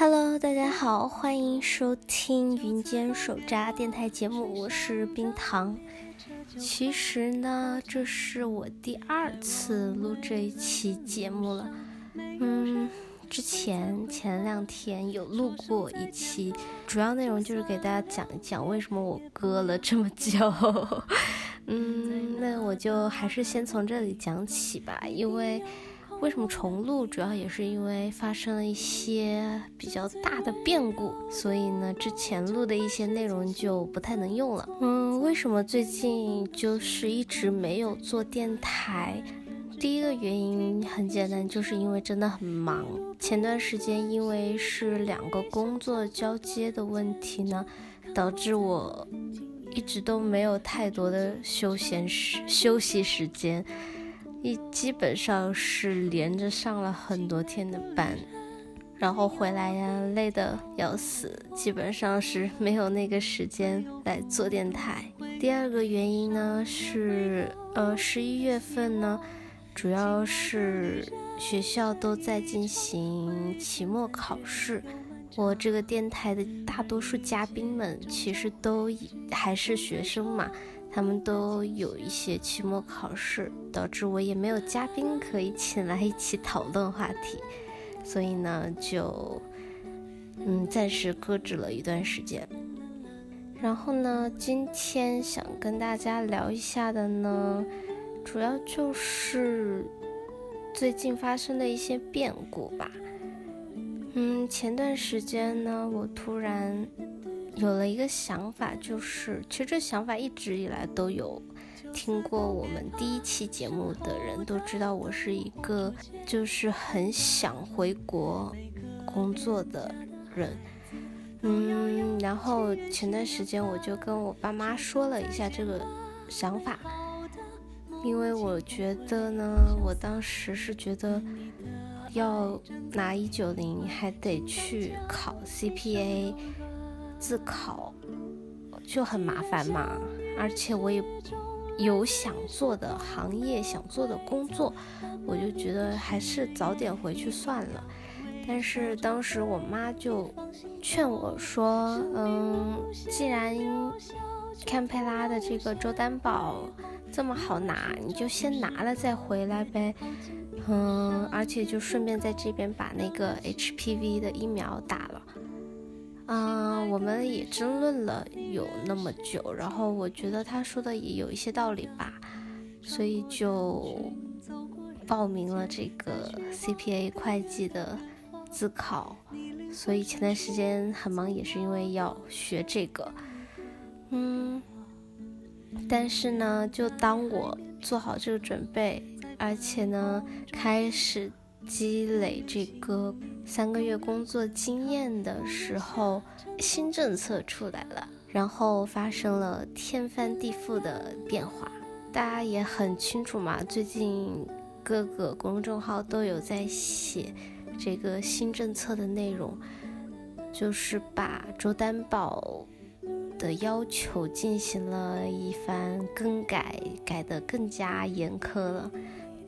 Hello，大家好，欢迎收听云间手札电台节目，我是冰糖。其实呢，这是我第二次录这一期节目了。嗯，之前前两天有录过一期，主要内容就是给大家讲一讲为什么我搁了这么久。嗯，那我就还是先从这里讲起吧，因为。为什么重录？主要也是因为发生了一些比较大的变故，所以呢，之前录的一些内容就不太能用了。嗯，为什么最近就是一直没有做电台？第一个原因很简单，就是因为真的很忙。前段时间因为是两个工作交接的问题呢，导致我一直都没有太多的休闲时休息时间。一基本上是连着上了很多天的班，然后回来呀累得要死，基本上是没有那个时间来做电台。第二个原因呢是，呃，十一月份呢，主要是学校都在进行期末考试，我这个电台的大多数嘉宾们其实都还是学生嘛。他们都有一些期末考试，导致我也没有嘉宾可以请来一起讨论话题，所以呢，就嗯暂时搁置了一段时间。然后呢，今天想跟大家聊一下的呢，主要就是最近发生的一些变故吧。嗯，前段时间呢，我突然。有了一个想法，就是其实这想法一直以来都有。听过我们第一期节目的人都知道，我是一个就是很想回国工作的人。嗯，然后前段时间我就跟我爸妈说了一下这个想法，因为我觉得呢，我当时是觉得要拿一九零还得去考 CPA。自考就很麻烦嘛，而且我也有想做的行业、想做的工作，我就觉得还是早点回去算了。但是当时我妈就劝我说：“嗯，既然堪培拉的这个周担保这么好拿，你就先拿了再回来呗。嗯，而且就顺便在这边把那个 HPV 的疫苗打了。”嗯，我们也争论了有那么久，然后我觉得他说的也有一些道理吧，所以就报名了这个 CPA 会计的自考。所以前段时间很忙，也是因为要学这个。嗯，但是呢，就当我做好这个准备，而且呢，开始。积累这个三个月工作经验的时候，新政策出来了，然后发生了天翻地覆的变化。大家也很清楚嘛，最近各个公众号都有在写这个新政策的内容，就是把周担保的要求进行了一番更改，改得更加严苛了。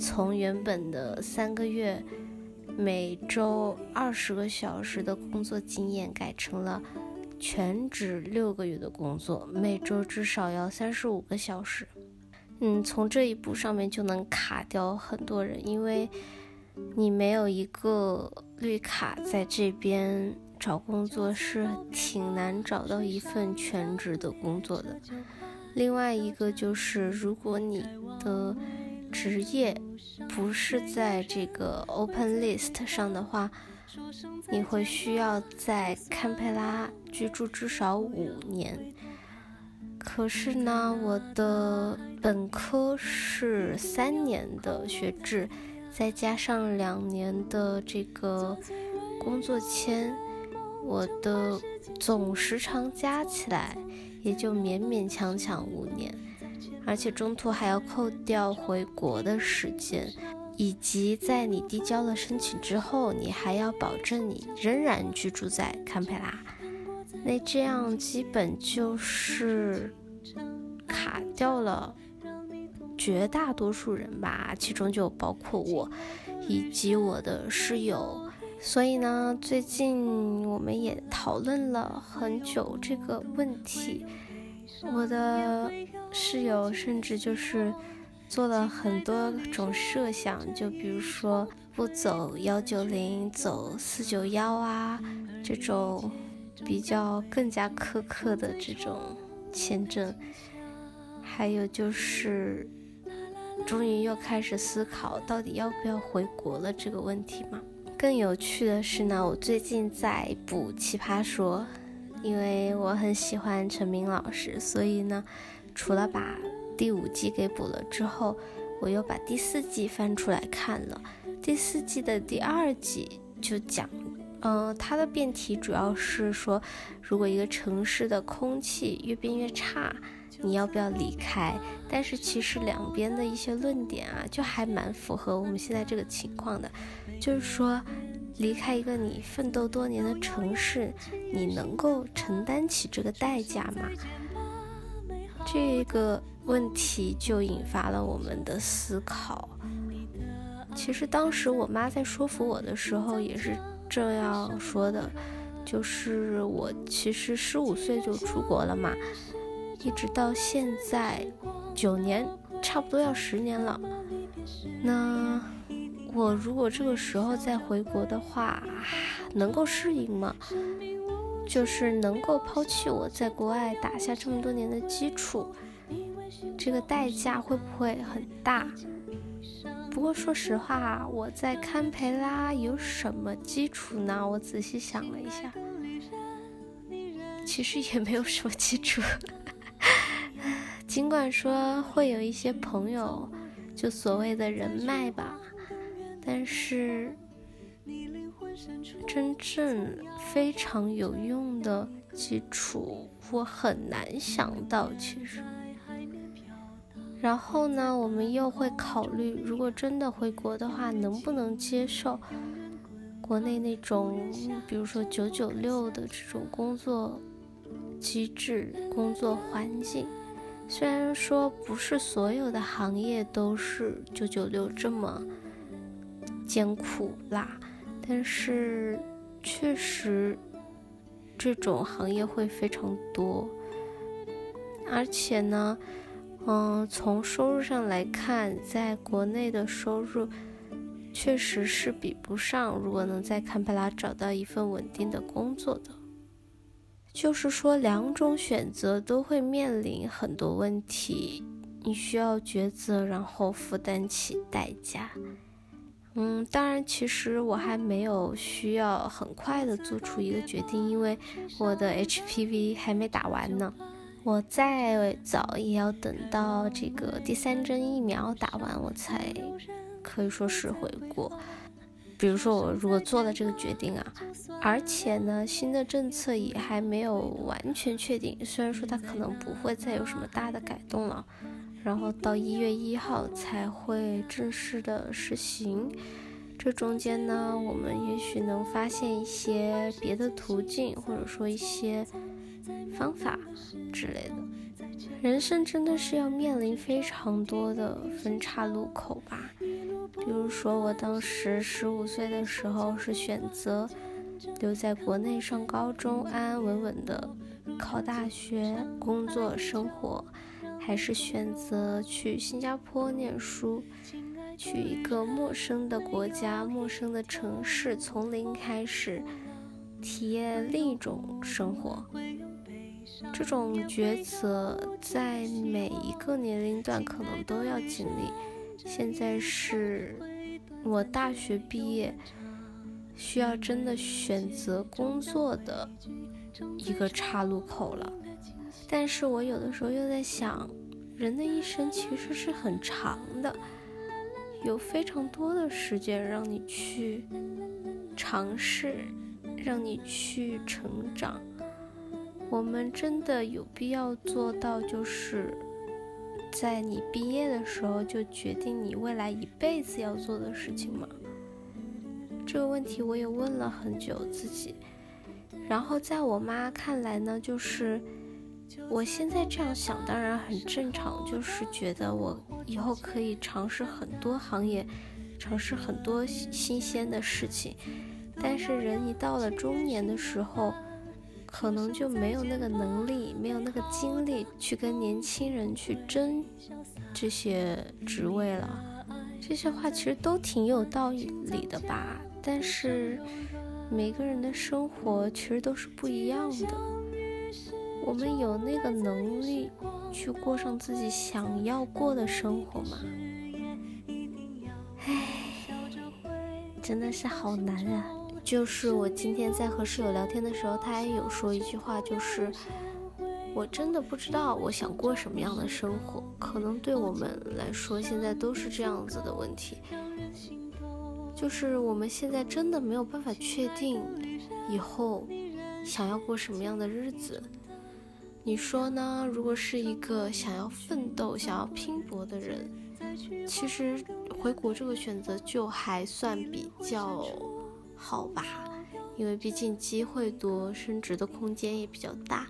从原本的三个月，每周二十个小时的工作经验，改成了全职六个月的工作，每周至少要三十五个小时。嗯，从这一步上面就能卡掉很多人，因为你没有一个绿卡，在这边找工作是挺难找到一份全职的工作的。另外一个就是，如果你的职业不是在这个 Open List 上的话，你会需要在堪培拉居住至少五年。可是呢，我的本科是三年的学制，再加上两年的这个工作签，我的总时长加起来也就勉勉强强五年。而且中途还要扣掉回国的时间，以及在你递交了申请之后，你还要保证你仍然居住在堪培拉。那这样基本就是卡掉了绝大多数人吧，其中就包括我以及我的室友。所以呢，最近我们也讨论了很久这个问题。我的室友甚至就是做了很多种设想，就比如说不走幺九零，走四九幺啊，这种比较更加苛刻的这种签证。还有就是，终于又开始思考到底要不要回国了这个问题嘛。更有趣的是呢，我最近在补《奇葩说》，因为我很喜欢陈明老师，所以呢，除了把第五季给补了之后，我又把第四季翻出来看了。第四季的第二集就讲，嗯，它的辩题主要是说，如果一个城市的空气越变越差。你要不要离开？但是其实两边的一些论点啊，就还蛮符合我们现在这个情况的。就是说，离开一个你奋斗多年的城市，你能够承担起这个代价吗？这个问题就引发了我们的思考。其实当时我妈在说服我的时候也是这样说的，就是我其实十五岁就出国了嘛。一直到现在，九年，差不多要十年了。那我如果这个时候再回国的话，能够适应吗？就是能够抛弃我在国外打下这么多年的基础，这个代价会不会很大？不过说实话，我在堪培拉有什么基础呢？我仔细想了一下，其实也没有什么基础。尽管说会有一些朋友，就所谓的人脉吧，但是真正非常有用的基础，我很难想到。其实，然后呢，我们又会考虑，如果真的回国的话，能不能接受国内那种，比如说九九六的这种工作机制、工作环境。虽然说不是所有的行业都是九九六这么艰苦啦，但是确实这种行业会非常多，而且呢，嗯，从收入上来看，在国内的收入确实是比不上，如果能在堪培拉找到一份稳定的工作的。就是说，两种选择都会面临很多问题，你需要抉择，然后负担起代价。嗯，当然，其实我还没有需要很快的做出一个决定，因为我的 HPV 还没打完呢。我再早也要等到这个第三针疫苗打完，我才可以说是回国。比如说，我如果做了这个决定啊，而且呢，新的政策也还没有完全确定，虽然说它可能不会再有什么大的改动了，然后到一月一号才会正式的实行，这中间呢，我们也许能发现一些别的途径，或者说一些方法之类的。人生真的是要面临非常多的分岔路口吧。比如说，我当时十五岁的时候是选择留在国内上高中，安安稳稳的考大学、工作、生活，还是选择去新加坡念书，去一个陌生的国家、陌生的城市，从零开始体验另一种生活。这种抉择在每一个年龄段可能都要经历。现在是我大学毕业，需要真的选择工作的一个岔路口了。但是我有的时候又在想，人的一生其实是很长的，有非常多的时间让你去尝试，让你去成长。我们真的有必要做到，就是。在你毕业的时候就决定你未来一辈子要做的事情吗？这个问题我也问了很久自己。然后在我妈看来呢，就是我现在这样想当然很正常，就是觉得我以后可以尝试很多行业，尝试很多新鲜的事情。但是人一到了中年的时候，可能就没有那个能力，没有那个精力去跟年轻人去争这些职位了。这些话其实都挺有道理的吧，但是每个人的生活其实都是不一样的。我们有那个能力去过上自己想要过的生活吗？唉，真的是好难啊！就是我今天在和室友聊天的时候，他也有说一句话，就是。我真的不知道我想过什么样的生活，可能对我们来说现在都是这样子的问题，就是我们现在真的没有办法确定以后想要过什么样的日子。你说呢？如果是一个想要奋斗、想要拼搏的人，其实回国这个选择就还算比较好吧，因为毕竟机会多，升职的空间也比较大。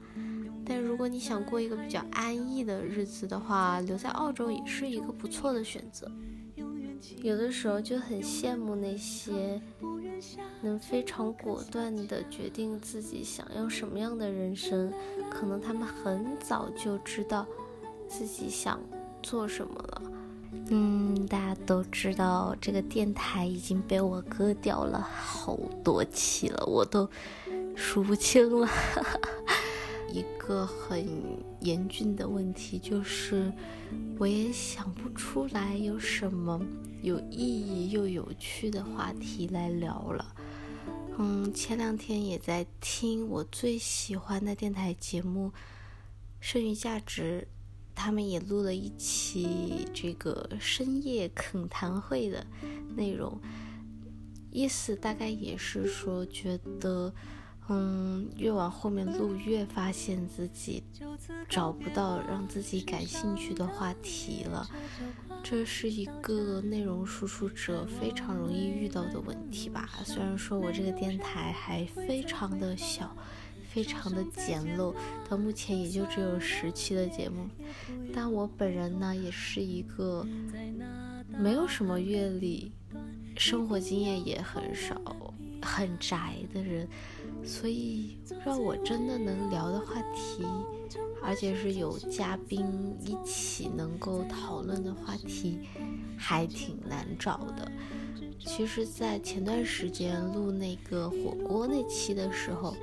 但如果你想过一个比较安逸的日子的话，留在澳洲也是一个不错的选择。有的时候就很羡慕那些能非常果断地决定自己想要什么样的人生，可能他们很早就知道自己想做什么了。嗯，大家都知道这个电台已经被我割掉了好多期了，我都数不清了。一个很严峻的问题就是，我也想不出来有什么有意义又有趣的话题来聊了。嗯，前两天也在听我最喜欢的电台节目《剩余价值》，他们也录了一期这个深夜恳谈会的内容，意思大概也是说觉得。嗯，越往后面录，越发现自己找不到让自己感兴趣的话题了。这是一个内容输出者非常容易遇到的问题吧？虽然说我这个电台还非常的小，非常的简陋，到目前也就只有十期的节目，但我本人呢，也是一个没有什么阅历，生活经验也很少，很宅的人。所以，让我真的能聊的话题，而且是有嘉宾一起能够讨论的话题，还挺难找的。其实，在前段时间录那个火锅那期的时候，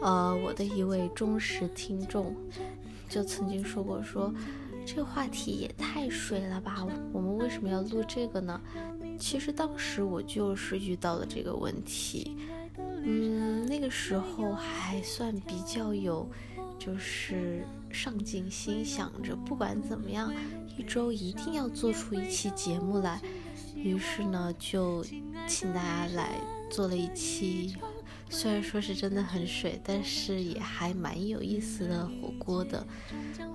呃，我的一位忠实听众就曾经说过，说这个话题也太水了吧，我们为什么要录这个呢？其实当时我就是遇到了这个问题。嗯，那个时候还算比较有，就是上进心，想着不管怎么样，一周一定要做出一期节目来。于是呢，就请大家来做了一期，虽然说是真的很水，但是也还蛮有意思的火锅的，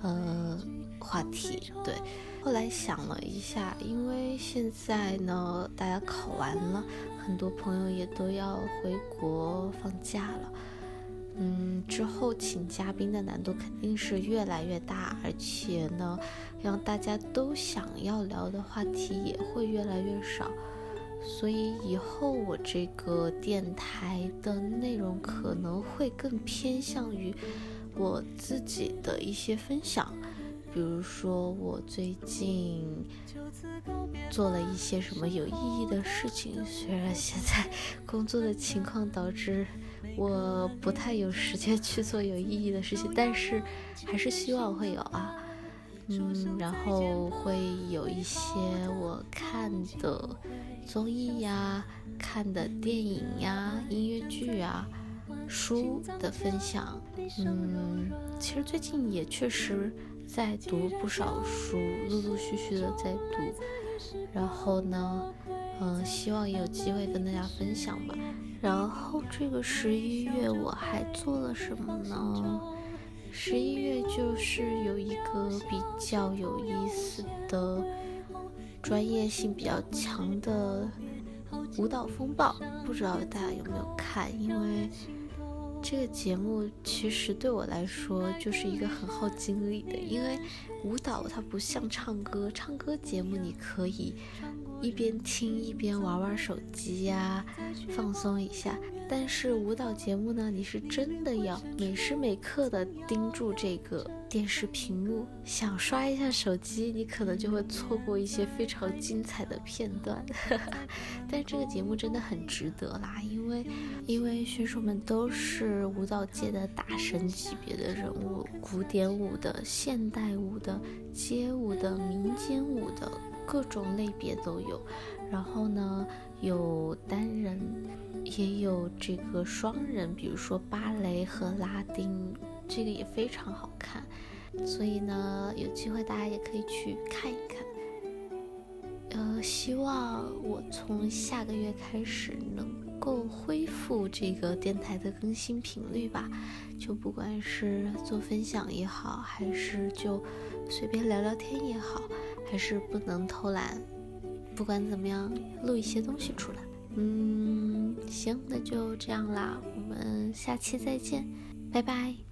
呃，话题。对，后来想了一下，因为现在呢，大家考完了。很多朋友也都要回国放假了，嗯，之后请嘉宾的难度肯定是越来越大，而且呢，让大家都想要聊的话题也会越来越少，所以以后我这个电台的内容可能会更偏向于我自己的一些分享。比如说，我最近做了一些什么有意义的事情。虽然现在 工作的情况导致我不太有时间去做有意义的事情，但是还是希望会有啊。嗯，然后会有一些我看的综艺呀、看的电影呀、音乐剧啊、书的分享。嗯，其实最近也确实。在读不少书，陆陆续续的在读，然后呢，嗯，希望有机会跟大家分享吧。然后这个十一月我还做了什么呢？十一月就是有一个比较有意思的、专业性比较强的舞蹈风暴，不知道大家有没有看？因为。这个节目其实对我来说就是一个很耗精力的，因为舞蹈它不像唱歌，唱歌节目你可以一边听一边玩玩手机呀，放松一下。但是舞蹈节目呢，你是真的要每时每刻的盯住这个电视屏幕，想刷一下手机，你可能就会错过一些非常精彩的片段。但这个节目真的很值得啦，因为因为选手们都是舞蹈界的大神级别的人物，古典舞的、现代舞的、街舞的、民间舞的各种类别都有。然后呢，有单人。也有这个双人，比如说芭蕾和拉丁，这个也非常好看。所以呢，有机会大家也可以去看一看。呃，希望我从下个月开始能够恢复这个电台的更新频率吧。就不管是做分享也好，还是就随便聊聊天也好，还是不能偷懒，不管怎么样，录一些东西出来。嗯，行，那就这样啦，我们下期再见，拜拜。